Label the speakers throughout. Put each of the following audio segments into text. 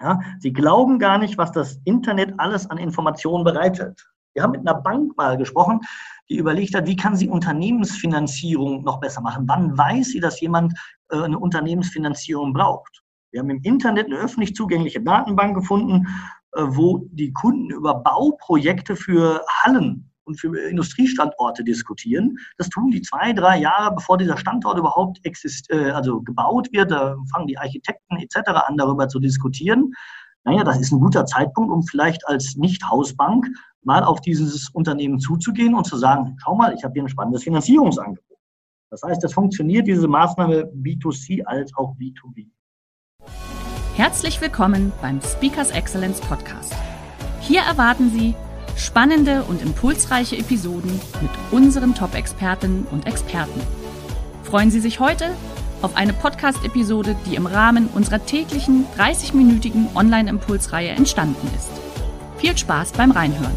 Speaker 1: Ja, sie glauben gar nicht, was das Internet alles an Informationen bereitet. Wir haben mit einer Bank mal gesprochen, die überlegt hat, wie kann sie Unternehmensfinanzierung noch besser machen? Wann weiß sie, dass jemand äh, eine Unternehmensfinanzierung braucht? Wir haben im Internet eine öffentlich zugängliche Datenbank gefunden, äh, wo die Kunden über Bauprojekte für Hallen und für Industriestandorte diskutieren. Das tun die zwei, drei Jahre, bevor dieser Standort überhaupt exist äh, also gebaut wird. Da fangen die Architekten etc. an, darüber zu diskutieren. Naja, das ist ein guter Zeitpunkt, um vielleicht als Nicht-Hausbank mal auf dieses Unternehmen zuzugehen und zu sagen, schau mal, ich habe hier ein spannendes Finanzierungsangebot. Das heißt, es funktioniert diese Maßnahme B2C als auch B2B.
Speaker 2: Herzlich willkommen beim Speakers Excellence Podcast. Hier erwarten Sie Spannende und impulsreiche Episoden mit unseren Top-Expertinnen und Experten. Freuen Sie sich heute auf eine Podcast-Episode, die im Rahmen unserer täglichen 30-minütigen Online-Impulsreihe entstanden ist. Viel Spaß beim Reinhören.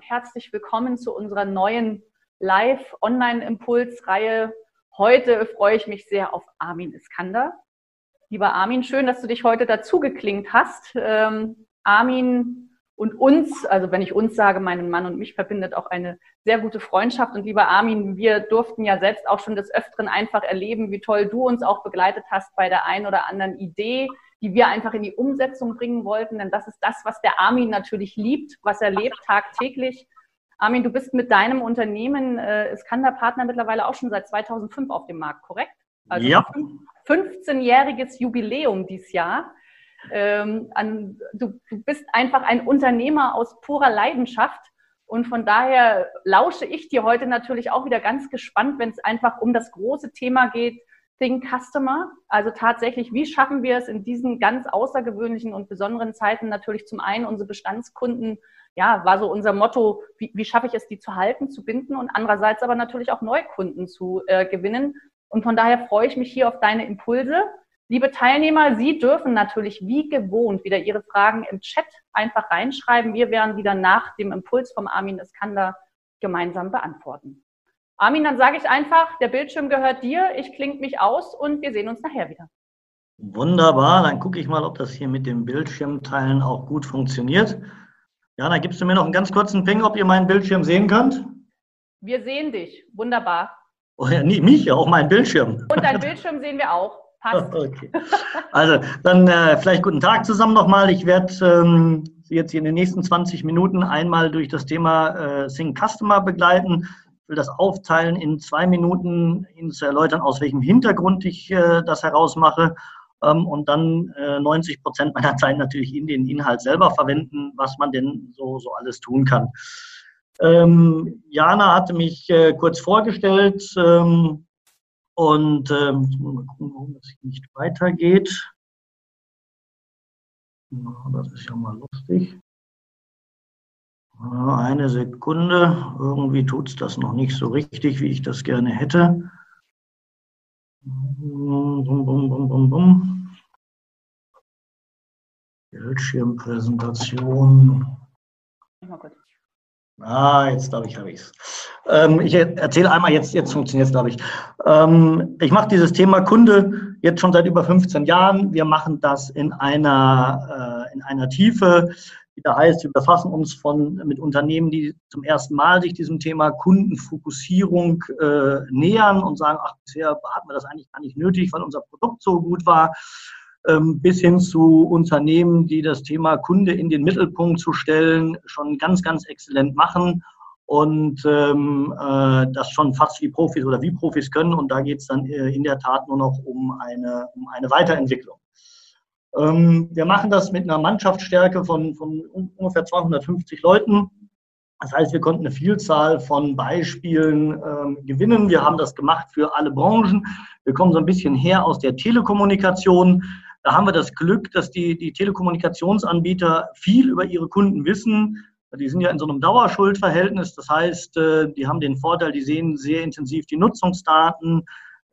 Speaker 3: Herzlich willkommen zu unserer neuen Live-Online-Impulsreihe. Heute freue ich mich sehr auf Armin Iskander. Lieber Armin, schön, dass du dich heute dazu geklingt hast. Ähm, Armin und uns, also wenn ich uns sage, meinen Mann und mich verbindet auch eine sehr gute Freundschaft. Und lieber Armin, wir durften ja selbst auch schon des Öfteren einfach erleben, wie toll du uns auch begleitet hast bei der einen oder anderen Idee, die wir einfach in die Umsetzung bringen wollten. Denn das ist das, was der Armin natürlich liebt, was er lebt tagtäglich. Armin, du bist mit deinem Unternehmen äh, Iskander-Partner mittlerweile auch schon seit 2005 auf dem Markt, korrekt?
Speaker 1: Also ja.
Speaker 3: 15-jähriges Jubiläum dieses Jahr. Ähm, an, du, du bist einfach ein Unternehmer aus purer Leidenschaft. Und von daher lausche ich dir heute natürlich auch wieder ganz gespannt, wenn es einfach um das große Thema geht, Think Customer. Also tatsächlich, wie schaffen wir es in diesen ganz außergewöhnlichen und besonderen Zeiten natürlich zum einen unsere Bestandskunden, ja, war so unser Motto, wie, wie schaffe ich es, die zu halten, zu binden und andererseits aber natürlich auch Neukunden zu äh, gewinnen. Und von daher freue ich mich hier auf deine Impulse. Liebe Teilnehmer, Sie dürfen natürlich wie gewohnt wieder Ihre Fragen im Chat einfach reinschreiben. Wir werden wieder nach dem Impuls vom Armin Iskander gemeinsam beantworten. Armin, dann sage ich einfach, der Bildschirm gehört dir, ich klinge mich aus und wir sehen uns nachher wieder.
Speaker 1: Wunderbar, dann gucke ich mal, ob das hier mit dem Bildschirmteilen auch gut funktioniert. Ja, dann gibst du mir noch einen ganz kurzen Ping, ob ihr meinen Bildschirm sehen könnt.
Speaker 3: Wir sehen dich, wunderbar.
Speaker 1: Oh ja, nie, mich, auch meinen Bildschirm.
Speaker 3: Und deinen Bildschirm sehen wir auch. Passt.
Speaker 1: Okay. Also dann äh, vielleicht guten Tag zusammen nochmal. Ich werde ähm, jetzt hier in den nächsten 20 Minuten einmal durch das Thema äh, Sync Customer begleiten. Ich will das aufteilen in zwei Minuten, Ihnen zu erläutern, aus welchem Hintergrund ich äh, das herausmache. Ähm, und dann äh, 90 Prozent meiner Zeit natürlich in den Inhalt selber verwenden, was man denn so, so alles tun kann. Ähm, Jana hatte mich äh, kurz vorgestellt. Ähm, und ähm, mal gucken, warum das nicht weitergeht. das ist ja mal lustig. Eine Sekunde. Irgendwie tut es das noch nicht so richtig, wie ich das gerne hätte. Bum, bum, bum, bum, bum. Bildschirmpräsentation. Mal kurz. Ah, jetzt glaube ich, habe ich es. Ähm, ich erzähle einmal, jetzt, jetzt funktioniert es, glaube ich. Ähm, ich mache dieses Thema Kunde jetzt schon seit über 15 Jahren. Wir machen das in einer, äh, in einer Tiefe, die da heißt, wir befassen uns von, mit Unternehmen, die zum ersten Mal sich diesem Thema Kundenfokussierung äh, nähern und sagen, ach, bisher hatten wir das eigentlich gar nicht nötig, weil unser Produkt so gut war. Ähm, bis hin zu Unternehmen, die das Thema Kunde in den Mittelpunkt zu stellen, schon ganz, ganz exzellent machen und ähm, äh, das schon fast wie Profis oder wie Profis können. Und da geht es dann äh, in der Tat nur noch um eine, um eine Weiterentwicklung. Ähm, wir machen das mit einer Mannschaftsstärke von, von ungefähr 250 Leuten. Das heißt, wir konnten eine Vielzahl von Beispielen ähm, gewinnen. Wir haben das gemacht für alle Branchen. Wir kommen so ein bisschen her aus der Telekommunikation. Da haben wir das Glück, dass die, die Telekommunikationsanbieter viel über ihre Kunden wissen. Die sind ja in so einem Dauerschuldverhältnis. Das heißt, äh, die haben den Vorteil, die sehen sehr intensiv die Nutzungsdaten,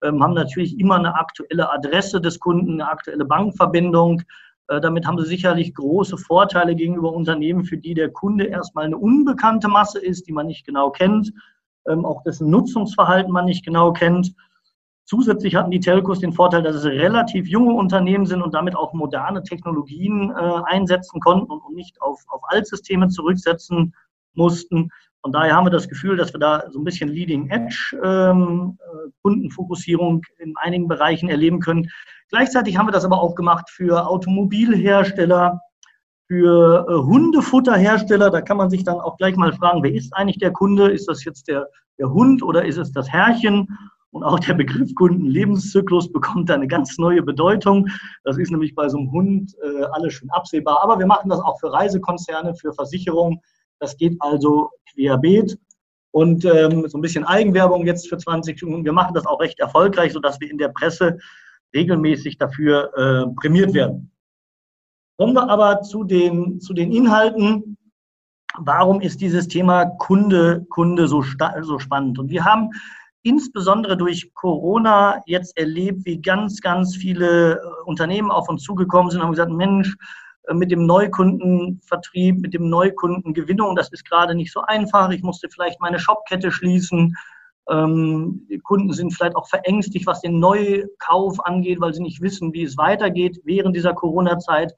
Speaker 1: ähm, haben natürlich immer eine aktuelle Adresse des Kunden, eine aktuelle Bankverbindung. Äh, damit haben sie sicherlich große Vorteile gegenüber Unternehmen, für die der Kunde erstmal eine unbekannte Masse ist, die man nicht genau kennt, ähm, auch dessen Nutzungsverhalten man nicht genau kennt. Zusätzlich hatten die Telcos den Vorteil, dass es relativ junge Unternehmen sind und damit auch moderne Technologien äh, einsetzen konnten und, und nicht auf, auf Altsysteme zurücksetzen mussten. Von daher haben wir das Gefühl, dass wir da so ein bisschen Leading Edge ähm, äh, Kundenfokussierung in einigen Bereichen erleben können. Gleichzeitig haben wir das aber auch gemacht für Automobilhersteller, für äh, Hundefutterhersteller. Da kann man sich dann auch gleich mal fragen, wer ist eigentlich der Kunde? Ist das jetzt der, der Hund oder ist es das Herrchen? Und auch der Begriff Kundenlebenszyklus bekommt da eine ganz neue Bedeutung. Das ist nämlich bei so einem Hund äh, alles schon absehbar. Aber wir machen das auch für Reisekonzerne, für Versicherungen, das geht also querbeet. Und ähm, so ein bisschen Eigenwerbung jetzt für 20 Minuten. Wir machen das auch recht erfolgreich, sodass wir in der Presse regelmäßig dafür äh, prämiert werden. Kommen wir aber zu den, zu den Inhalten. Warum ist dieses Thema Kunde, Kunde so, so spannend? Und wir haben insbesondere durch Corona jetzt erlebt, wie ganz, ganz viele äh, Unternehmen auf uns zugekommen sind und haben gesagt, Mensch, äh, mit dem Neukundenvertrieb, mit dem Neukundengewinnung. Das ist gerade nicht so einfach. Ich musste vielleicht meine Shopkette schließen. Ähm, Kunden sind vielleicht auch verängstigt, was den Neukauf angeht, weil sie nicht wissen, wie es weitergeht während dieser Corona-Zeit.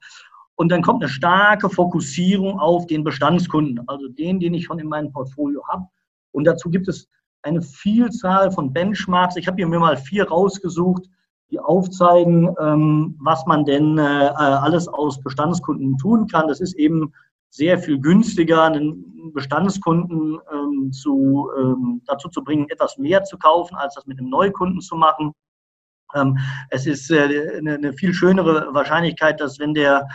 Speaker 1: Und dann kommt eine starke Fokussierung auf den Bestandskunden, also den, den ich schon in meinem Portfolio habe. Und dazu gibt es eine Vielzahl von Benchmarks. Ich habe hier mir mal vier rausgesucht, die aufzeigen, ähm, was man denn äh, äh, alles aus Bestandskunden tun kann. Das ist eben sehr viel günstiger, einen Bestandskunden ähm, zu, ähm, dazu zu bringen, etwas mehr zu kaufen, als das mit einem Neukunden zu machen. Es ist äh, eine, eine, viel schönere Wahrscheinlichkeit, dass wenn der,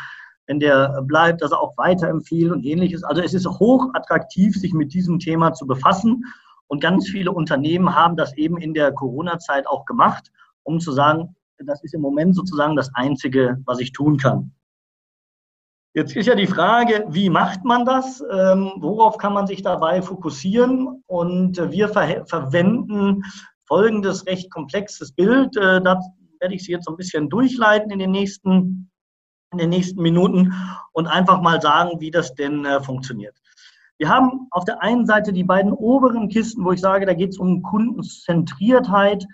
Speaker 1: wenn der bleibt, dass er auch weiterempfiehlt und ähnliches. Also es ist hoch attraktiv, sich mit diesem Thema zu befassen. Und ganz viele Unternehmen haben das eben in der Corona-Zeit auch gemacht um zu sagen, das ist im Moment sozusagen das Einzige, was ich tun kann. Jetzt ist ja die Frage, wie macht man das? Ähm, worauf kann man sich dabei fokussieren? Und wir ver verwenden folgendes recht komplexes Bild. Äh, da werde ich Sie jetzt so ein bisschen durchleiten in den nächsten, in den nächsten Minuten und einfach mal sagen, wie das denn äh, funktioniert. Wir haben auf der einen Seite die beiden oberen Kisten, wo ich sage, da geht es um Kundenzentriertheit,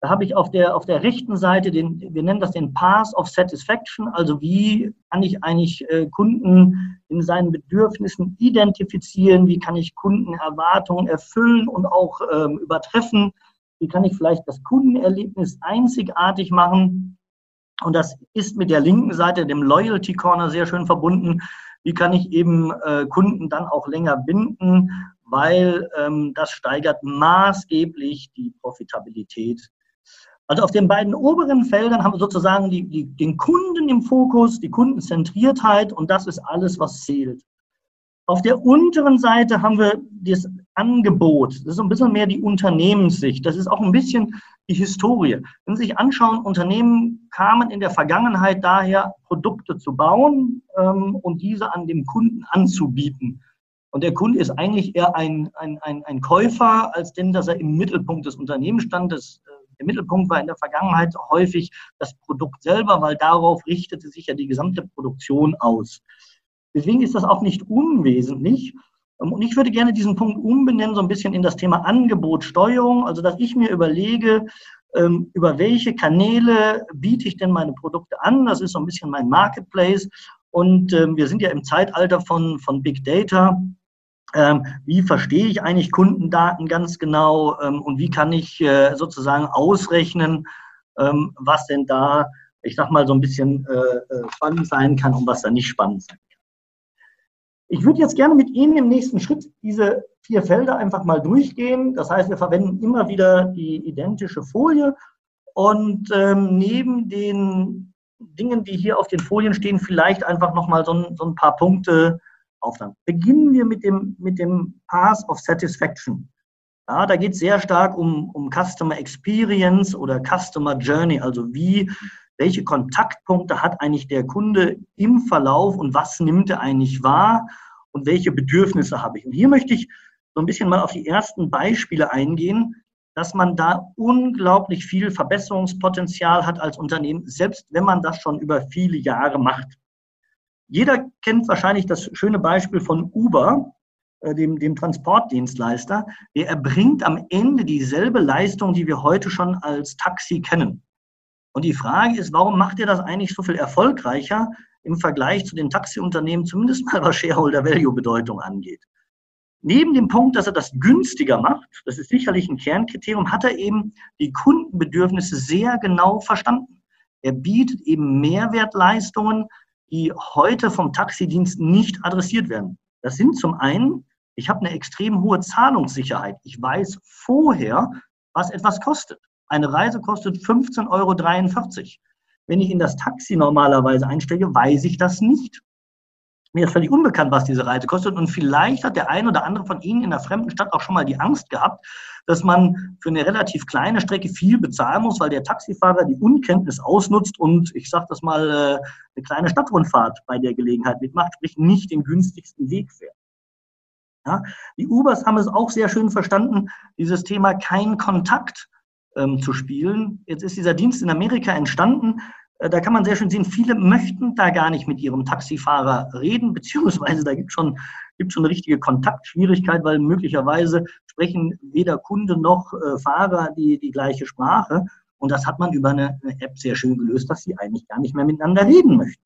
Speaker 1: da habe ich auf der, auf der rechten Seite den, wir nennen das den Path of Satisfaction, also wie kann ich eigentlich äh, Kunden in seinen Bedürfnissen identifizieren, wie kann ich Kundenerwartungen erfüllen und auch ähm, übertreffen, wie kann ich vielleicht das Kundenerlebnis einzigartig machen. Und das ist mit der linken Seite, dem Loyalty Corner, sehr schön verbunden. Wie kann ich eben äh, Kunden dann auch länger binden, weil ähm, das steigert maßgeblich die Profitabilität also auf den beiden oberen Feldern haben wir sozusagen die, die, den Kunden im Fokus, die Kundenzentriertheit und das ist alles, was zählt. Auf der unteren Seite haben wir das Angebot. Das ist ein bisschen mehr die Unternehmenssicht. Das ist auch ein bisschen die Historie. Wenn Sie sich anschauen, Unternehmen kamen in der Vergangenheit daher, Produkte zu bauen ähm, und diese an dem Kunden anzubieten. Und der Kunde ist eigentlich eher ein, ein, ein, ein Käufer, als denn, dass er im Mittelpunkt des Unternehmens stand. Das der Mittelpunkt war in der Vergangenheit häufig das Produkt selber, weil darauf richtete sich ja die gesamte Produktion aus. Deswegen ist das auch nicht unwesentlich. Und ich würde gerne diesen Punkt umbenennen, so ein bisschen in das Thema Angebotsteuerung, also dass ich mir überlege, ähm, über welche Kanäle biete ich denn meine Produkte an. Das ist so ein bisschen mein Marketplace. Und ähm, wir sind ja im Zeitalter von, von Big Data. Ähm, wie verstehe ich eigentlich Kundendaten ganz genau ähm, und wie kann ich äh, sozusagen ausrechnen, ähm, was denn da, ich sag mal, so ein bisschen äh, äh, spannend sein kann und was da nicht spannend sein kann. Ich würde jetzt gerne mit Ihnen im nächsten Schritt diese vier Felder einfach mal durchgehen. Das heißt, wir verwenden immer wieder die identische Folie und ähm, neben den Dingen, die hier auf den Folien stehen, vielleicht einfach nochmal so, so ein paar Punkte aufladen. Beginnen wir mit dem, mit dem Path of Satisfaction. Ja, da geht es sehr stark um, um Customer Experience oder Customer Journey, also wie, welche Kontaktpunkte hat eigentlich der Kunde im Verlauf und was nimmt er eigentlich wahr und welche Bedürfnisse habe ich. Und hier möchte ich so ein bisschen mal auf die ersten Beispiele eingehen, dass man da unglaublich viel Verbesserungspotenzial hat als Unternehmen, selbst wenn man das schon über viele Jahre macht. Jeder kennt wahrscheinlich das schöne Beispiel von Uber, äh, dem, dem Transportdienstleister. Der erbringt am Ende dieselbe Leistung, die wir heute schon als Taxi kennen. Und die Frage ist, warum macht er das eigentlich so viel erfolgreicher im Vergleich zu den Taxiunternehmen, zumindest mal was Shareholder-Value-Bedeutung angeht? Neben dem Punkt, dass er das günstiger macht, das ist sicherlich ein Kernkriterium, hat er eben die Kundenbedürfnisse sehr genau verstanden. Er bietet eben Mehrwertleistungen, die heute vom Taxidienst nicht adressiert werden. Das sind zum einen, ich habe eine extrem hohe Zahlungssicherheit. Ich weiß vorher, was etwas kostet. Eine Reise kostet 15,43 Euro. Wenn ich in das Taxi normalerweise einsteige, weiß ich das nicht. Mir ist völlig unbekannt, was diese Reise kostet. Und vielleicht hat der eine oder andere von Ihnen in der fremden Stadt auch schon mal die Angst gehabt, dass man für eine relativ kleine Strecke viel bezahlen muss, weil der Taxifahrer die Unkenntnis ausnutzt und, ich sage das mal, äh, eine kleine Stadtrundfahrt bei der Gelegenheit mitmacht, sprich nicht den günstigsten Weg fährt. Ja, die Ubers haben es auch sehr schön verstanden, dieses Thema kein Kontakt ähm, zu spielen. Jetzt ist dieser Dienst in Amerika entstanden. Äh, da kann man sehr schön sehen, viele möchten da gar nicht mit ihrem Taxifahrer reden, beziehungsweise da gibt es schon, gibt schon eine richtige Kontaktschwierigkeit, weil möglicherweise sprechen weder Kunde noch äh, Fahrer die, die gleiche Sprache. Und das hat man über eine, eine App sehr schön gelöst, dass sie eigentlich gar nicht mehr miteinander reden möchten.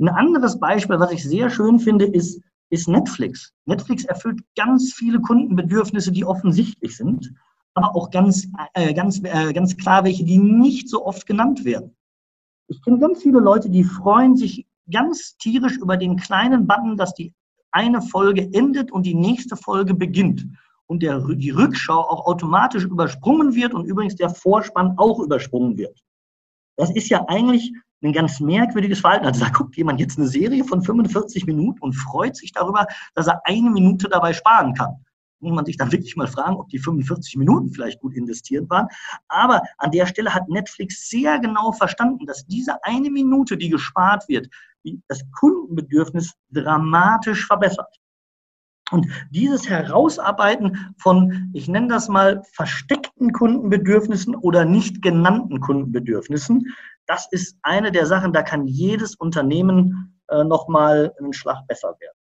Speaker 1: Ein anderes Beispiel, was ich sehr schön finde, ist, ist Netflix. Netflix erfüllt ganz viele Kundenbedürfnisse, die offensichtlich sind, aber auch ganz, äh, ganz, äh, ganz klar welche, die nicht so oft genannt werden. Ich kenne ganz viele Leute, die freuen sich ganz tierisch über den kleinen Button, dass die eine Folge endet und die nächste Folge beginnt. Und der, die Rückschau auch automatisch übersprungen wird und übrigens der Vorspann auch übersprungen wird. Das ist ja eigentlich ein ganz merkwürdiges Verhalten. Also da guckt jemand jetzt eine Serie von 45 Minuten und freut sich darüber, dass er eine Minute dabei sparen kann muss man sich dann wirklich mal fragen, ob die 45 Minuten vielleicht gut investiert waren. Aber an der Stelle hat Netflix sehr genau verstanden, dass diese eine Minute, die gespart wird, das Kundenbedürfnis dramatisch verbessert. Und dieses Herausarbeiten von, ich nenne das mal, versteckten Kundenbedürfnissen oder nicht genannten Kundenbedürfnissen, das ist eine der Sachen, da kann jedes Unternehmen äh, nochmal einen Schlag besser werden.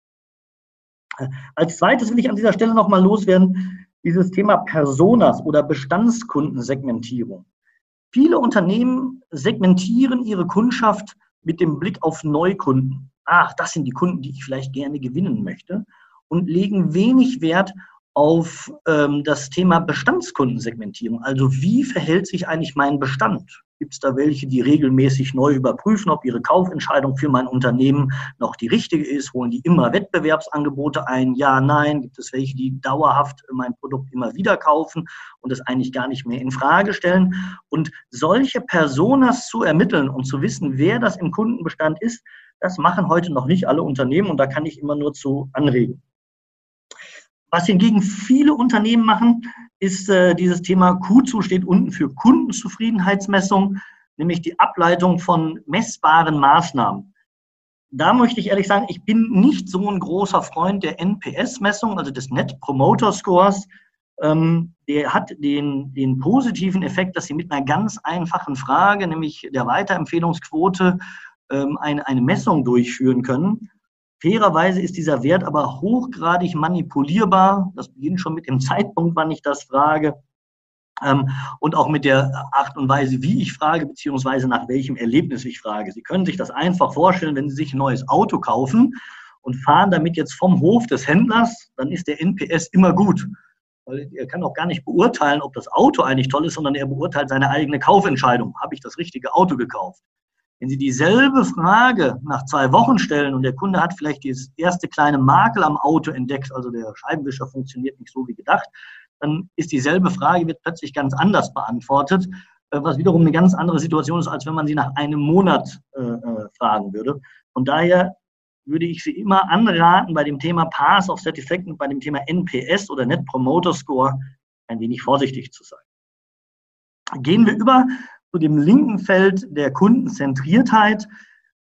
Speaker 1: Als zweites will ich an dieser Stelle nochmal loswerden, dieses Thema Personas oder Bestandskundensegmentierung. Viele Unternehmen segmentieren ihre Kundschaft mit dem Blick auf Neukunden. Ach, das sind die Kunden, die ich vielleicht gerne gewinnen möchte und legen wenig Wert auf ähm, das Thema Bestandskundensegmentierung. Also wie verhält sich eigentlich mein Bestand? Gibt es da welche, die regelmäßig neu überprüfen, ob ihre Kaufentscheidung für mein Unternehmen noch die richtige ist? Holen die immer Wettbewerbsangebote ein? Ja, nein. Gibt es welche, die dauerhaft mein Produkt immer wieder kaufen und es eigentlich gar nicht mehr in Frage stellen? Und solche Personas zu ermitteln und zu wissen, wer das im Kundenbestand ist, das machen heute noch nicht alle Unternehmen und da kann ich immer nur zu anregen. Was hingegen viele Unternehmen machen, ist äh, dieses Thema Q2 steht unten für Kundenzufriedenheitsmessung, nämlich die Ableitung von messbaren Maßnahmen. Da möchte ich ehrlich sagen, ich bin nicht so ein großer Freund der NPS-Messung, also des Net Promoter Scores. Ähm, der hat den, den positiven Effekt, dass Sie mit einer ganz einfachen Frage, nämlich der Weiterempfehlungsquote, ähm, eine, eine Messung durchführen können. Fairerweise ist dieser Wert aber hochgradig manipulierbar. Das beginnt schon mit dem Zeitpunkt, wann ich das frage. Ähm, und auch mit der Art und Weise, wie ich frage, beziehungsweise nach welchem Erlebnis ich frage. Sie können sich das einfach vorstellen, wenn Sie sich ein neues Auto kaufen und fahren damit jetzt vom Hof des Händlers, dann ist der NPS immer gut. Weil er kann auch gar nicht beurteilen, ob das Auto eigentlich toll ist, sondern er beurteilt seine eigene Kaufentscheidung. Habe ich das richtige Auto gekauft? Wenn Sie dieselbe Frage nach zwei Wochen stellen und der Kunde hat vielleicht das erste kleine Makel am Auto entdeckt, also der Scheibenwischer funktioniert nicht so wie gedacht, dann ist dieselbe Frage, wird plötzlich ganz anders beantwortet, äh, was wiederum eine ganz andere Situation ist, als wenn man sie nach einem Monat äh, äh, fragen würde. Von daher würde ich Sie immer anraten, bei dem Thema Pass of Satisfaction, bei dem Thema NPS oder Net Promoter Score ein wenig vorsichtig zu sein. Gehen wir über zu dem linken Feld der Kundenzentriertheit.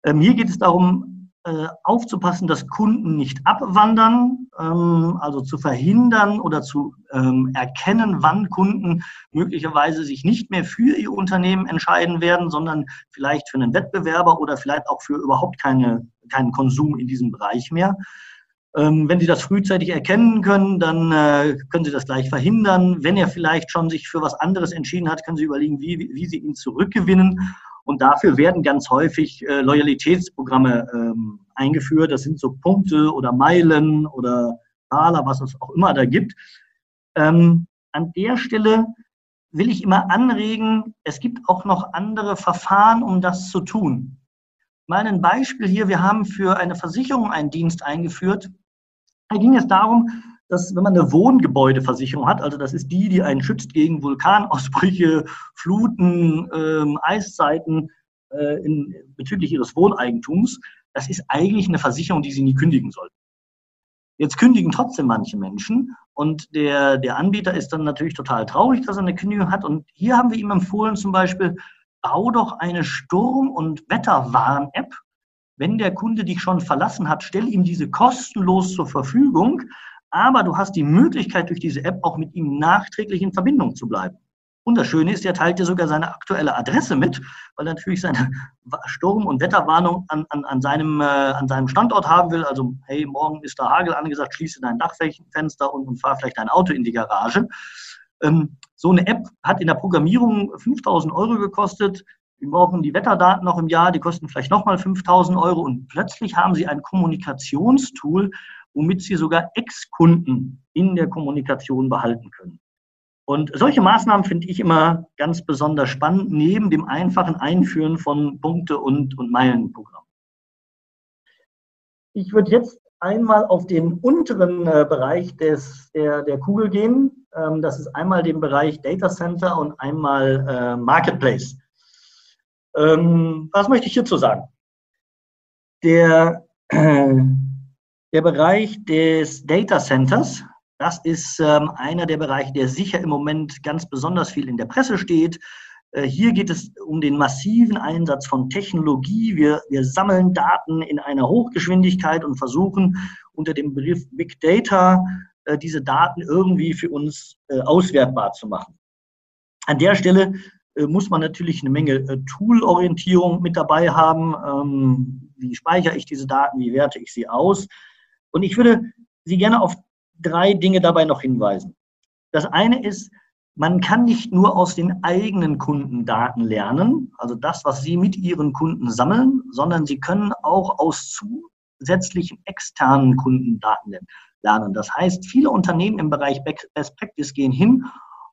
Speaker 1: Ähm, hier geht es darum, äh, aufzupassen, dass Kunden nicht abwandern, ähm, also zu verhindern oder zu ähm, erkennen, wann Kunden möglicherweise sich nicht mehr für ihr Unternehmen entscheiden werden, sondern vielleicht für einen Wettbewerber oder vielleicht auch für überhaupt keine, keinen Konsum in diesem Bereich mehr. Ähm, wenn Sie das frühzeitig erkennen können, dann äh, können Sie das gleich verhindern. Wenn er vielleicht schon sich für was anderes entschieden hat, können Sie überlegen, wie, wie Sie ihn zurückgewinnen. Und dafür werden ganz häufig äh, Loyalitätsprogramme ähm, eingeführt. Das sind so Punkte oder Meilen oder Taler, was es auch immer da gibt. Ähm, an der Stelle will ich immer anregen, es gibt auch noch andere Verfahren, um das zu tun. Mal ein Beispiel hier, wir haben für eine Versicherung einen Dienst eingeführt. Da ging es darum, dass wenn man eine Wohngebäudeversicherung hat, also das ist die, die einen schützt gegen Vulkanausbrüche, Fluten, ähm, Eiszeiten äh, in, bezüglich ihres Wohneigentums, das ist eigentlich eine Versicherung, die sie nie kündigen sollten. Jetzt kündigen trotzdem manche Menschen und der, der Anbieter ist dann natürlich total traurig, dass er eine Kündigung hat. Und hier haben wir ihm empfohlen, zum Beispiel, bau doch eine Sturm- und Wetterwarn-App. Wenn der Kunde dich schon verlassen hat, stell ihm diese kostenlos zur Verfügung aber du hast die Möglichkeit, durch diese App auch mit ihm nachträglich in Verbindung zu bleiben. Und das Schöne ist, er teilt dir sogar seine aktuelle Adresse mit, weil er natürlich seine Sturm- und Wetterwarnung an, an, an, seinem, äh, an seinem Standort haben will. Also, hey, morgen ist da Hagel angesagt, schließe dein Dachfenster und, und fahr vielleicht dein Auto in die Garage. Ähm, so eine App hat in der Programmierung 5000 Euro gekostet. Wir brauchen die Wetterdaten noch im Jahr, die kosten vielleicht nochmal 5000 Euro und plötzlich haben Sie ein Kommunikationstool, womit sie sogar Ex-Kunden in der Kommunikation behalten können. Und solche Maßnahmen finde ich immer ganz besonders spannend, neben dem einfachen Einführen von Punkte- und, und Meilenprogrammen. Ich würde jetzt einmal auf den unteren äh, Bereich des, der, der Kugel gehen. Ähm, das ist einmal den Bereich Data Center und einmal äh, Marketplace. Ähm, was möchte ich hierzu sagen? Der, äh, der Bereich des Data Centers, das ist ähm, einer der Bereiche, der sicher im Moment ganz besonders viel in der Presse steht. Äh, hier geht es um den massiven Einsatz von Technologie. Wir, wir sammeln Daten in einer Hochgeschwindigkeit und versuchen unter dem Begriff Big Data äh, diese Daten irgendwie für uns äh, auswertbar zu machen. An der Stelle muss man natürlich eine Menge Tool-Orientierung mit dabei haben. Ähm, wie speichere ich diese Daten? Wie werte ich sie aus? Und ich würde Sie gerne auf drei Dinge dabei noch hinweisen. Das eine ist, man kann nicht nur aus den eigenen Kundendaten lernen, also das, was Sie mit Ihren Kunden sammeln, sondern Sie können auch aus zusätzlichen externen Kundendaten lernen. Das heißt, viele Unternehmen im Bereich Best Practice gehen hin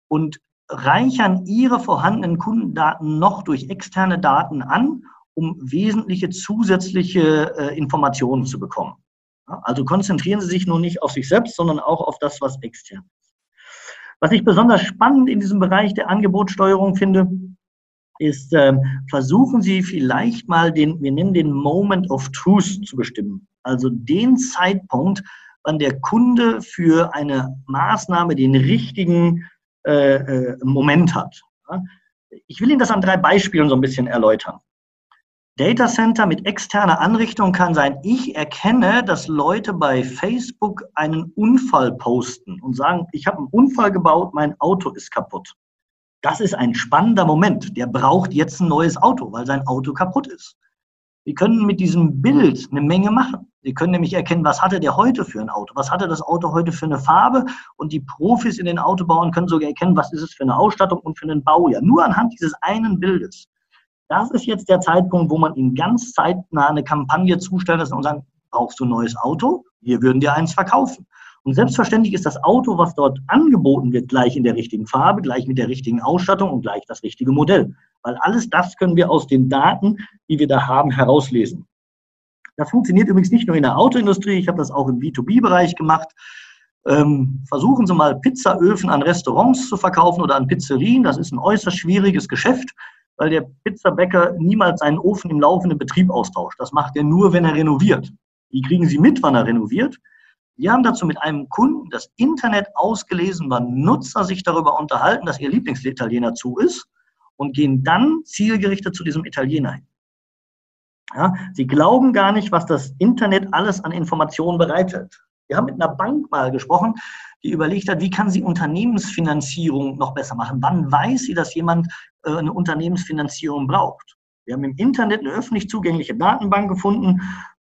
Speaker 1: und reichern ihre vorhandenen Kundendaten noch durch externe Daten an, um wesentliche zusätzliche äh, Informationen zu bekommen. Also konzentrieren Sie sich nur nicht auf sich selbst, sondern auch auf das, was extern ist. Was ich besonders spannend in diesem Bereich der Angebotssteuerung finde, ist, äh, versuchen Sie vielleicht mal den, wir nennen den Moment of Truth zu bestimmen. Also den Zeitpunkt, wann der Kunde für eine Maßnahme den richtigen äh, äh, Moment hat. Ich will Ihnen das an drei Beispielen so ein bisschen erläutern. Data Center mit externer Anrichtung kann sein, ich erkenne, dass Leute bei Facebook einen Unfall posten und sagen, ich habe einen Unfall gebaut, mein Auto ist kaputt. Das ist ein spannender Moment. Der braucht jetzt ein neues Auto, weil sein Auto kaputt ist. Sie können mit diesem Bild eine Menge machen. Sie können nämlich erkennen, was hatte der heute für ein Auto? Was hatte das Auto heute für eine Farbe? Und die Profis in den Autobauern können sogar erkennen, was ist es für eine Ausstattung und für einen Baujahr. Nur anhand dieses einen Bildes. Das ist jetzt der Zeitpunkt, wo man Ihnen ganz zeitnah eine Kampagne zustellen lässt und sagen, brauchst du ein neues Auto? Wir würden dir eins verkaufen. Und selbstverständlich ist das Auto, was dort angeboten wird, gleich in der richtigen Farbe, gleich mit der richtigen Ausstattung und gleich das richtige Modell. Weil alles das können wir aus den Daten, die wir da haben, herauslesen. Das funktioniert übrigens nicht nur in der Autoindustrie, ich habe das auch im B2B-Bereich gemacht. Ähm, versuchen Sie mal Pizzaöfen an Restaurants zu verkaufen oder an Pizzerien. Das ist ein äußerst schwieriges Geschäft weil der Pizzabäcker niemals seinen Ofen im laufenden Betrieb austauscht. Das macht er nur, wenn er renoviert. Die kriegen Sie mit, wann er renoviert. Wir haben dazu mit einem Kunden das Internet ausgelesen, wann Nutzer sich darüber unterhalten, dass ihr Lieblingsitaliener zu ist und gehen dann zielgerichtet zu diesem Italiener hin. Ja, sie glauben gar nicht, was das Internet alles an Informationen bereitet. Wir haben mit einer Bank mal gesprochen, die überlegt hat, wie kann sie Unternehmensfinanzierung noch besser machen? Wann weiß sie, dass jemand äh, eine Unternehmensfinanzierung braucht? Wir haben im Internet eine öffentlich zugängliche Datenbank gefunden,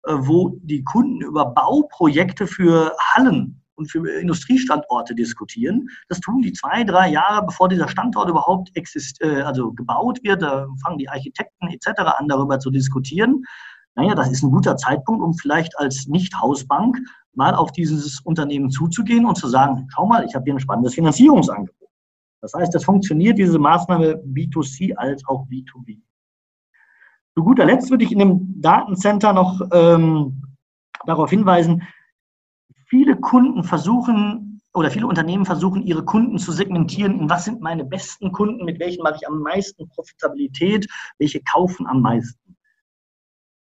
Speaker 1: äh, wo die Kunden über Bauprojekte für Hallen und für Industriestandorte diskutieren. Das tun die zwei, drei Jahre, bevor dieser Standort überhaupt exist äh, also gebaut wird. Da fangen die Architekten etc. an, darüber zu diskutieren. Naja, das ist ein guter Zeitpunkt, um vielleicht als Nicht-Hausbank mal auf dieses Unternehmen zuzugehen und zu sagen, schau mal, ich habe hier ein spannendes Finanzierungsangebot. Das heißt, es funktioniert diese Maßnahme B2C als auch B2B. Zu guter Letzt würde ich in dem Datencenter noch ähm, darauf hinweisen, viele Kunden versuchen oder viele Unternehmen versuchen, ihre Kunden zu segmentieren. In was sind meine besten Kunden? Mit welchen mache ich am meisten Profitabilität? Welche kaufen am meisten?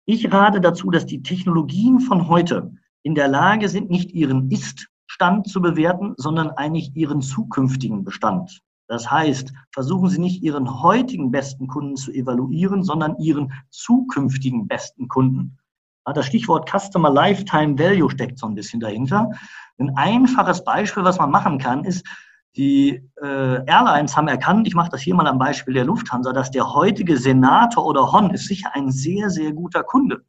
Speaker 1: Ich rate dazu, dass die Technologien von heute in der Lage sind, nicht ihren Ist-Stand zu bewerten, sondern eigentlich ihren zukünftigen Bestand. Das heißt, versuchen Sie nicht Ihren heutigen besten Kunden zu evaluieren, sondern Ihren zukünftigen besten Kunden. Das Stichwort Customer Lifetime Value steckt so ein bisschen dahinter. Ein einfaches Beispiel, was man machen kann, ist, die äh, Airlines haben erkannt, ich mache das hier mal am Beispiel der Lufthansa, dass der heutige Senator oder Hon ist sicher ein sehr, sehr guter Kunde.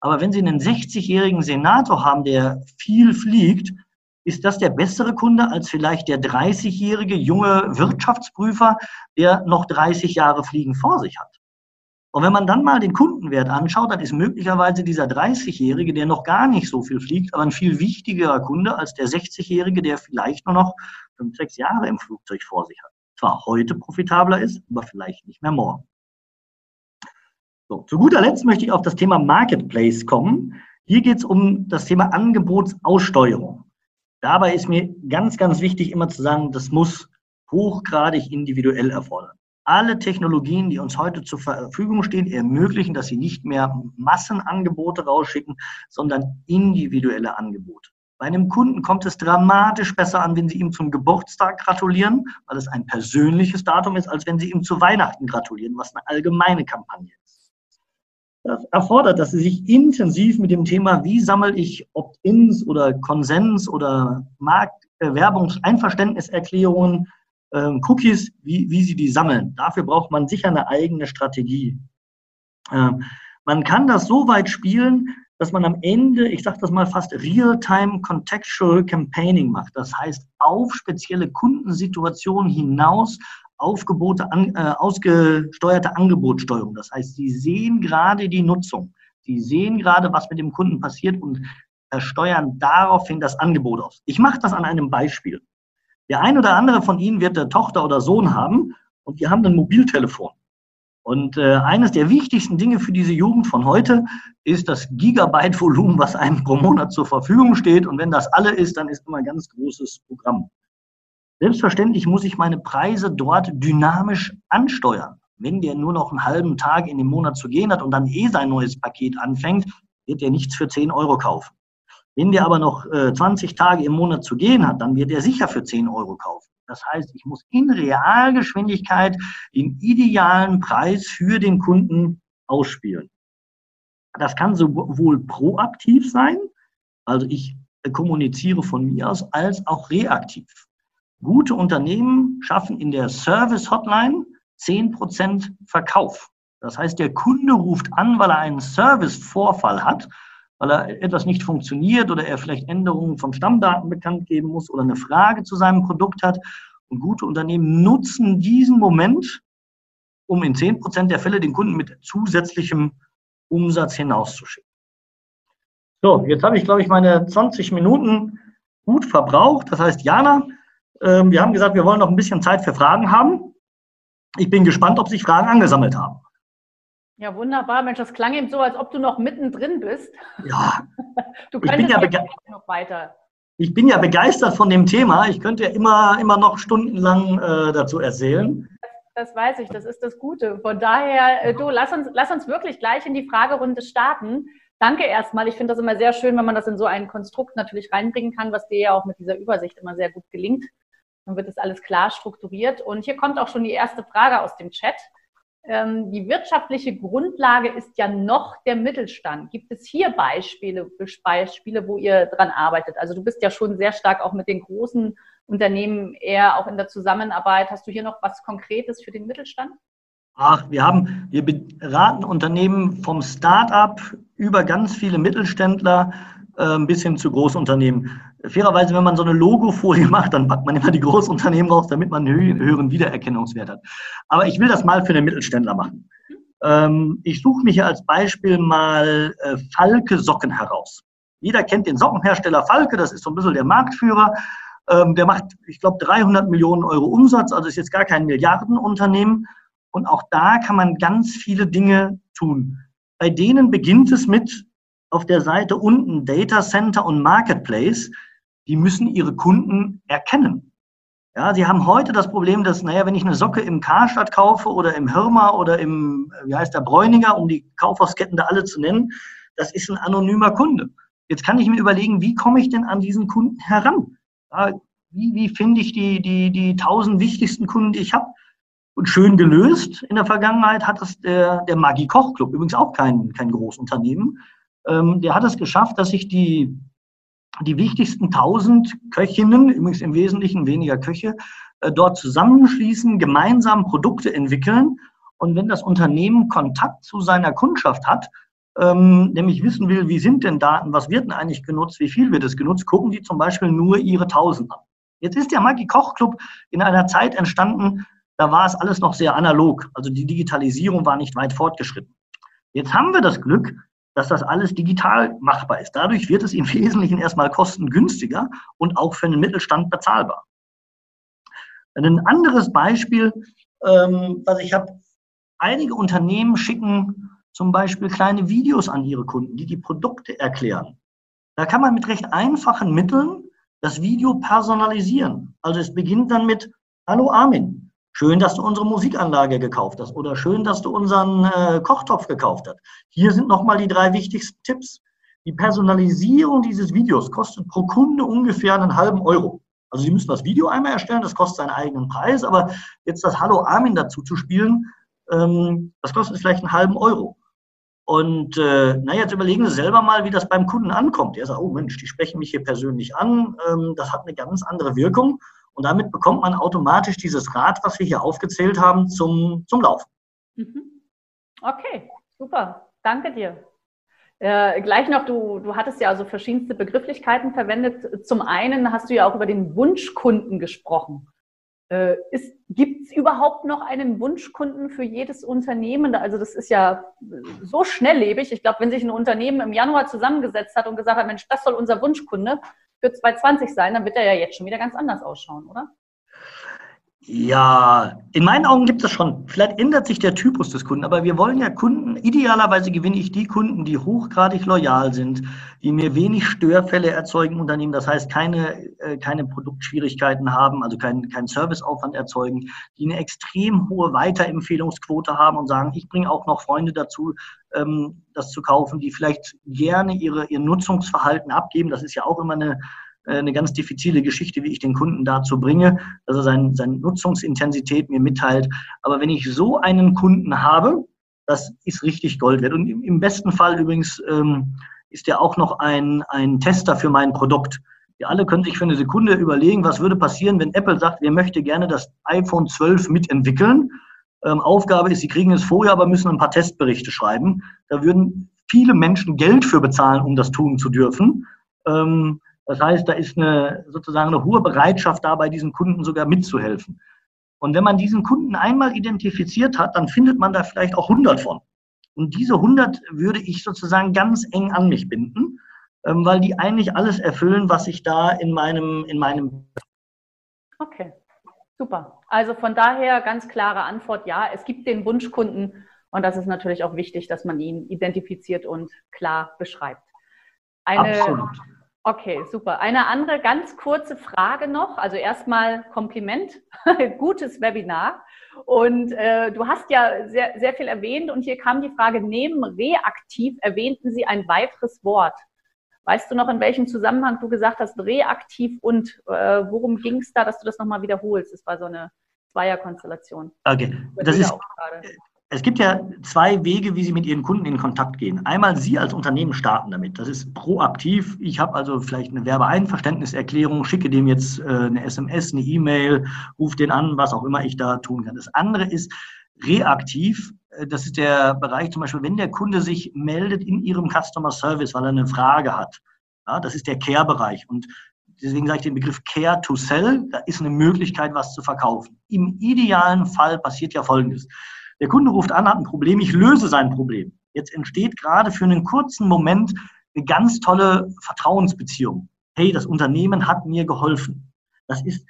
Speaker 1: Aber wenn Sie einen 60-jährigen Senator haben, der viel fliegt, ist das der bessere Kunde als vielleicht der 30-jährige junge Wirtschaftsprüfer, der noch 30 Jahre Fliegen vor sich hat. Und wenn man dann mal den Kundenwert anschaut, dann ist möglicherweise dieser 30-Jährige, der noch gar nicht so viel fliegt, aber ein viel wichtigerer Kunde als der 60-Jährige, der vielleicht nur noch fünf, sechs Jahre im Flugzeug vor sich hat. Zwar heute profitabler ist, aber vielleicht nicht mehr morgen. So, zu guter Letzt möchte ich auf das Thema Marketplace kommen. Hier geht es um das Thema Angebotsaussteuerung. Dabei ist mir ganz, ganz wichtig immer zu sagen, das muss hochgradig individuell erfordern. Alle Technologien, die uns heute zur Verfügung stehen, ermöglichen, dass sie nicht mehr Massenangebote rausschicken, sondern individuelle Angebote. Bei einem Kunden kommt es dramatisch besser an, wenn Sie ihm zum Geburtstag gratulieren, weil es ein persönliches Datum ist, als wenn Sie ihm zu Weihnachten gratulieren, was eine allgemeine Kampagne erfordert, dass Sie sich intensiv mit dem Thema, wie sammle ich Opt-ins oder Konsens oder Marktwerbungseinverständniserklärungen ähm, Cookies, wie, wie sie die sammeln. Dafür braucht man sicher eine eigene Strategie. Ähm, man kann das so weit spielen, dass man am Ende, ich sage das mal fast Real-Time Contextual Campaigning macht. Das heißt, auf spezielle Kundensituationen hinaus Aufgebote, an, äh, ausgesteuerte Angebotssteuerung. Das heißt, Sie sehen gerade die Nutzung. Sie sehen gerade, was mit dem Kunden passiert und steuern daraufhin das Angebot aus. Ich mache das an einem Beispiel. Der ein oder andere von Ihnen wird eine Tochter oder Sohn haben und die haben ein Mobiltelefon. Und äh, eines der wichtigsten Dinge für diese Jugend von heute ist das Gigabyte-Volumen, was einem pro Monat zur Verfügung steht. Und wenn das alle ist, dann ist immer ein ganz großes Programm. Selbstverständlich muss ich meine Preise dort dynamisch ansteuern. Wenn der nur noch einen halben Tag in dem Monat zu gehen hat und dann eh sein neues Paket anfängt, wird er nichts für 10 Euro kaufen. Wenn der aber noch äh, 20 Tage im Monat zu gehen hat, dann wird er sicher für 10 Euro kaufen. Das heißt, ich muss in Realgeschwindigkeit den idealen Preis für den Kunden ausspielen. Das kann sowohl proaktiv sein, also ich kommuniziere von mir aus, als auch reaktiv. Gute Unternehmen schaffen in der Service-Hotline 10% Verkauf. Das heißt, der Kunde ruft an, weil er einen Service-Vorfall hat weil er etwas nicht funktioniert oder er vielleicht Änderungen von Stammdaten bekannt geben muss oder eine Frage zu seinem Produkt hat. Und gute Unternehmen nutzen diesen Moment, um in 10 Prozent der Fälle den Kunden mit zusätzlichem Umsatz hinauszuschicken. So, jetzt habe ich, glaube ich, meine 20 Minuten gut verbraucht. Das heißt, Jana, äh, wir haben gesagt, wir wollen noch ein bisschen Zeit für Fragen haben. Ich bin gespannt, ob sich Fragen angesammelt haben.
Speaker 3: Ja, wunderbar. Mensch, das klang eben so, als ob du noch mittendrin bist.
Speaker 1: Ja.
Speaker 3: Du könntest ja noch weiter.
Speaker 1: Ich bin ja begeistert von dem Thema. Ich könnte ja immer, immer noch stundenlang äh, dazu erzählen.
Speaker 3: Das, das, weiß ich, das ist das Gute. Von daher, äh, du, lass uns, lass uns wirklich gleich in die Fragerunde starten. Danke erstmal. Ich finde das immer sehr schön, wenn man das in so ein Konstrukt natürlich reinbringen kann, was dir ja auch mit dieser Übersicht immer sehr gut gelingt. Dann wird das alles klar strukturiert. Und hier kommt auch schon die erste Frage aus dem Chat. Ähm, die wirtschaftliche Grundlage ist ja noch der Mittelstand. Gibt es hier Beispiele, Beispiele, wo ihr dran arbeitet? Also du bist ja schon sehr stark auch mit den großen Unternehmen eher auch in der Zusammenarbeit. Hast du hier noch was Konkretes für den Mittelstand?
Speaker 1: Ach, wir haben, wir beraten Unternehmen vom Start-up über ganz viele Mittelständler äh, bis hin zu Großunternehmen. Fairerweise, wenn man so eine Logofolie macht, dann packt man immer die Großunternehmen raus, damit man einen höheren Wiedererkennungswert hat. Aber ich will das mal für den Mittelständler machen. Ähm, ich suche mir hier als Beispiel mal äh, Falke Socken heraus. Jeder kennt den Sockenhersteller Falke, das ist so ein bisschen der Marktführer. Ähm, der macht, ich glaube, 300 Millionen Euro Umsatz, also ist jetzt gar kein Milliardenunternehmen. Und auch da kann man ganz viele Dinge tun. Bei denen beginnt es mit auf der Seite unten Data Center und Marketplace die müssen ihre Kunden erkennen. Ja, sie haben heute das Problem, dass, naja, wenn ich eine Socke im Karstadt kaufe oder im Hirma oder im, wie heißt der, Bräuninger, um die Kaufhausketten da alle zu nennen, das ist ein anonymer Kunde. Jetzt kann ich mir überlegen, wie komme ich denn an diesen Kunden heran? Ja, wie, wie finde ich die, die, die tausend wichtigsten Kunden, die ich habe? Und schön gelöst in der Vergangenheit hat das der, der Maggi Koch Club, übrigens auch kein, kein Großunternehmen, ähm, der hat es geschafft, dass sich die die wichtigsten 1000 Köchinnen, übrigens im Wesentlichen weniger Köche, äh, dort zusammenschließen, gemeinsam Produkte entwickeln. Und wenn das Unternehmen Kontakt zu seiner Kundschaft hat, ähm, nämlich wissen will, wie sind denn Daten, was wird denn eigentlich genutzt, wie viel wird es genutzt, gucken die zum Beispiel nur ihre 1000 an. Jetzt ist der Maggi Koch Club in einer Zeit entstanden, da war es alles noch sehr analog. Also die Digitalisierung war nicht weit fortgeschritten. Jetzt haben wir das Glück, dass das alles digital machbar ist. Dadurch wird es im Wesentlichen erstmal kostengünstiger und auch für den Mittelstand bezahlbar. Ein anderes Beispiel, ähm, was ich habe, einige Unternehmen schicken zum Beispiel kleine Videos an ihre Kunden, die die Produkte erklären. Da kann man mit recht einfachen Mitteln das Video personalisieren. Also es beginnt dann mit, hallo Armin, Schön, dass du unsere Musikanlage gekauft hast oder schön, dass du unseren äh, Kochtopf gekauft hast. Hier sind nochmal die drei wichtigsten Tipps. Die Personalisierung dieses Videos kostet pro Kunde ungefähr einen halben Euro. Also Sie müssen das Video einmal erstellen, das kostet seinen eigenen Preis, aber jetzt das Hallo Armin dazu zu spielen, ähm, das kostet vielleicht einen halben Euro. Und äh, na, jetzt überlegen Sie selber mal, wie das beim Kunden ankommt. Er sagt, oh Mensch, die sprechen mich hier persönlich an, ähm, das hat eine ganz andere Wirkung. Und damit bekommt man automatisch dieses Rad, was wir hier aufgezählt haben, zum, zum Laufen.
Speaker 3: Mhm. Okay, super. Danke dir. Äh, gleich noch, du, du hattest ja also verschiedenste Begrifflichkeiten verwendet. Zum einen hast du ja auch über den Wunschkunden gesprochen. Äh, Gibt es überhaupt noch einen Wunschkunden für jedes Unternehmen? Also das ist ja so schnelllebig. Ich glaube, wenn sich ein Unternehmen im Januar zusammengesetzt hat und gesagt hat, Mensch, das soll unser Wunschkunde, für 2020 sein, dann wird er ja jetzt schon wieder ganz anders ausschauen, oder?
Speaker 1: Ja, in meinen Augen gibt es schon. Vielleicht ändert sich der Typus des Kunden, aber wir wollen ja Kunden, idealerweise gewinne ich die Kunden, die hochgradig loyal sind, die mir wenig Störfälle erzeugen Unternehmen, das heißt keine, äh, keine Produktschwierigkeiten haben, also keinen kein Serviceaufwand erzeugen, die eine extrem hohe Weiterempfehlungsquote haben und sagen, ich bringe auch noch Freunde dazu, ähm, das zu kaufen, die vielleicht gerne ihre, ihr Nutzungsverhalten abgeben. Das ist ja auch immer eine, eine ganz diffizile Geschichte, wie ich den Kunden dazu bringe, dass er sein, seine Nutzungsintensität mir mitteilt. Aber wenn ich so einen Kunden habe, das ist richtig Gold wert. Und im besten Fall übrigens ähm, ist er auch noch ein, ein Tester für mein Produkt. Wir alle können sich für eine Sekunde überlegen, was würde passieren, wenn Apple sagt, wir möchten gerne das iPhone 12 mitentwickeln. Ähm, Aufgabe ist, sie kriegen es vorher, aber müssen ein paar Testberichte schreiben. Da würden viele Menschen Geld für bezahlen, um das tun zu dürfen. Ähm, das heißt, da ist eine, sozusagen eine hohe Bereitschaft da, bei diesen Kunden sogar mitzuhelfen. Und wenn man diesen Kunden einmal identifiziert hat, dann findet man da vielleicht auch 100 von. Und diese 100 würde ich sozusagen ganz eng an mich binden, ähm, weil die eigentlich alles erfüllen, was ich da in meinem, in meinem.
Speaker 3: Okay, super. Also von daher ganz klare Antwort, ja, es gibt den Wunschkunden und das ist natürlich auch wichtig, dass man ihn identifiziert und klar beschreibt. Eine, Absolut Okay, super. Eine andere ganz kurze Frage noch. Also erstmal Kompliment, gutes Webinar. Und äh, du hast ja sehr, sehr viel erwähnt und hier kam die Frage, neben reaktiv erwähnten Sie ein weiteres Wort. Weißt du noch, in welchem Zusammenhang du gesagt hast, reaktiv und äh, worum ging es da, dass du das nochmal wiederholst? Das war so eine Zweierkonstellation.
Speaker 1: Okay, das ist, es gibt ja zwei Wege, wie Sie mit Ihren Kunden in Kontakt gehen. Einmal Sie als Unternehmen starten damit. Das ist proaktiv. Ich habe also vielleicht eine Werbeeinverständniserklärung, schicke dem jetzt äh, eine SMS, eine E-Mail, rufe den an, was auch immer ich da tun kann. Das andere ist reaktiv. Äh, das ist der Bereich zum Beispiel, wenn der Kunde sich meldet in Ihrem Customer Service, weil er eine Frage hat. Ja, das ist der Care-Bereich. Und deswegen sage ich den Begriff Care to Sell. Da ist eine Möglichkeit, was zu verkaufen. Im idealen Fall passiert ja Folgendes. Der Kunde ruft an, hat ein Problem, ich löse sein Problem. Jetzt entsteht gerade für einen kurzen Moment eine ganz tolle Vertrauensbeziehung. Hey, das Unternehmen hat mir geholfen. Das ist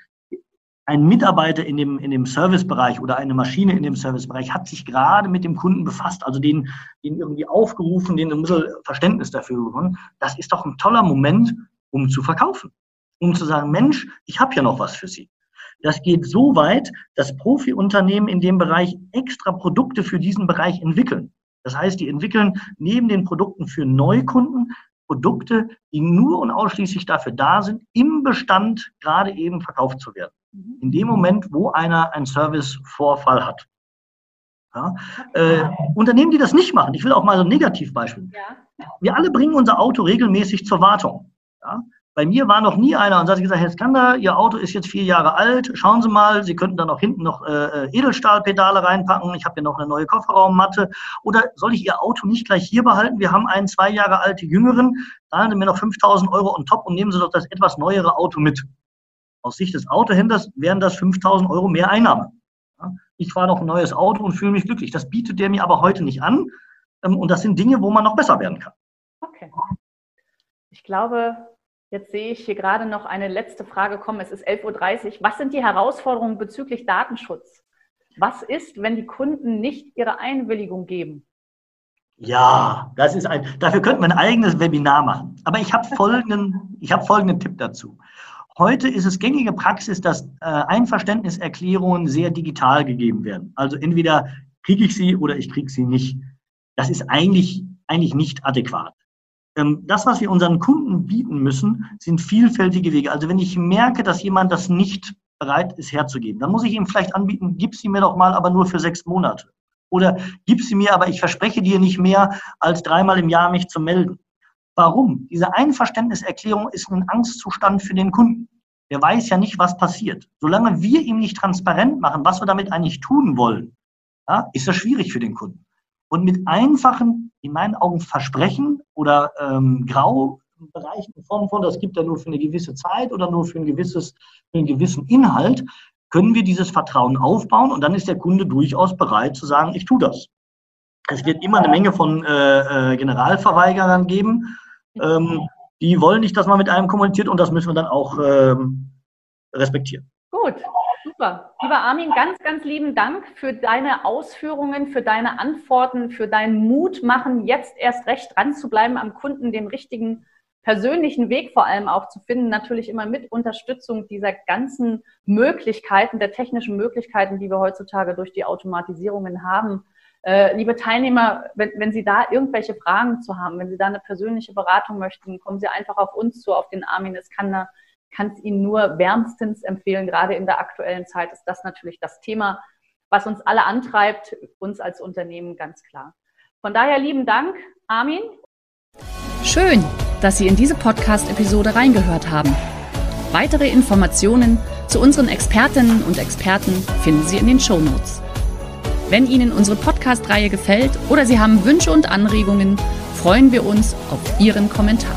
Speaker 1: ein Mitarbeiter in dem, in dem Servicebereich oder eine Maschine in dem Servicebereich hat sich gerade mit dem Kunden befasst, also den, den irgendwie aufgerufen, den ein bisschen Verständnis dafür gewonnen. Das ist doch ein toller Moment, um zu verkaufen. Um zu sagen, Mensch, ich habe ja noch was für Sie. Das geht so weit, dass Profi-Unternehmen in dem Bereich extra Produkte für diesen Bereich entwickeln. Das heißt, die entwickeln neben den Produkten für Neukunden Produkte, die nur und ausschließlich dafür da sind, im Bestand gerade eben verkauft zu werden. Mhm. In dem Moment, wo einer einen Servicevorfall hat. Ja, äh, Unternehmen, die das nicht machen, ich will auch mal so ein Negativbeispiel. Ja. Wir alle bringen unser Auto regelmäßig zur Wartung. Ja? Bei mir war noch nie einer und hat gesagt, Herr Skander, Ihr Auto ist jetzt vier Jahre alt, schauen Sie mal, Sie könnten dann auch hinten noch äh, äh, Edelstahlpedale reinpacken, ich habe hier noch eine neue Kofferraummatte. Oder soll ich Ihr Auto nicht gleich hier behalten? Wir haben einen zwei Jahre alte Jüngeren, zahlen Sie mir noch 5000 Euro on top und nehmen Sie doch das etwas neuere Auto mit. Aus Sicht des Autohändlers wären das 5000 Euro mehr Einnahmen. Ich fahre noch ein neues Auto und fühle mich glücklich. Das bietet der mir aber heute nicht an. Ähm, und das sind Dinge, wo man noch besser werden kann.
Speaker 3: Okay. Ich glaube, Jetzt sehe ich hier gerade noch eine letzte Frage kommen. Es ist 11.30 Uhr. Was sind die Herausforderungen bezüglich Datenschutz? Was ist, wenn die Kunden nicht ihre Einwilligung geben?
Speaker 1: Ja, das ist ein, dafür könnte man ein eigenes Webinar machen. Aber ich habe folgenden, ich habe folgenden Tipp dazu. Heute ist es gängige Praxis, dass äh, Einverständniserklärungen sehr digital gegeben werden. Also entweder kriege ich sie oder ich kriege sie nicht. Das ist eigentlich, eigentlich nicht adäquat. Ähm, das, was wir unseren Kunden bieten müssen, sind vielfältige Wege. Also wenn ich merke, dass jemand das nicht bereit ist herzugeben, dann muss ich ihm vielleicht anbieten, gib sie mir doch mal, aber nur für sechs Monate. Oder gib sie mir, aber ich verspreche dir nicht mehr, als dreimal im Jahr mich zu melden. Warum? Diese Einverständniserklärung ist ein Angstzustand für den Kunden. Der weiß ja nicht, was passiert. Solange wir ihm nicht transparent machen, was wir damit eigentlich tun wollen, ja, ist das schwierig für den Kunden. Und mit einfachen, in meinen Augen, Versprechen oder ähm, Graubereichen in Form von, das gibt er nur für eine gewisse Zeit oder nur für, ein gewisses, für einen gewissen Inhalt, können wir dieses Vertrauen aufbauen und dann ist der Kunde durchaus bereit zu sagen, ich tue das. Es wird immer eine Menge von äh, äh, Generalverweigerern geben, ähm, die wollen nicht, dass man mit einem kommuniziert und das müssen wir dann auch ähm, respektieren.
Speaker 3: Gut, Super. Lieber Armin, ganz, ganz lieben Dank für deine Ausführungen, für deine Antworten, für deinen Mut machen, jetzt erst recht dran zu bleiben, am Kunden den richtigen persönlichen Weg vor allem auch zu finden, natürlich immer mit Unterstützung dieser ganzen Möglichkeiten, der technischen Möglichkeiten, die wir heutzutage durch die Automatisierungen haben. Äh, liebe Teilnehmer, wenn, wenn Sie da irgendwelche Fragen zu haben, wenn Sie da eine persönliche Beratung möchten, kommen Sie einfach auf uns zu, auf den Armin Eskander kann es Ihnen nur wärmstens empfehlen. Gerade in der aktuellen Zeit ist das natürlich das Thema, was uns alle antreibt, uns als Unternehmen ganz klar. Von daher lieben Dank, Armin.
Speaker 2: Schön, dass Sie in diese Podcast-Episode reingehört haben. Weitere Informationen zu unseren Expertinnen und Experten finden Sie in den Show Notes. Wenn Ihnen unsere Podcast-Reihe gefällt oder Sie haben Wünsche und Anregungen, freuen wir uns auf Ihren Kommentar.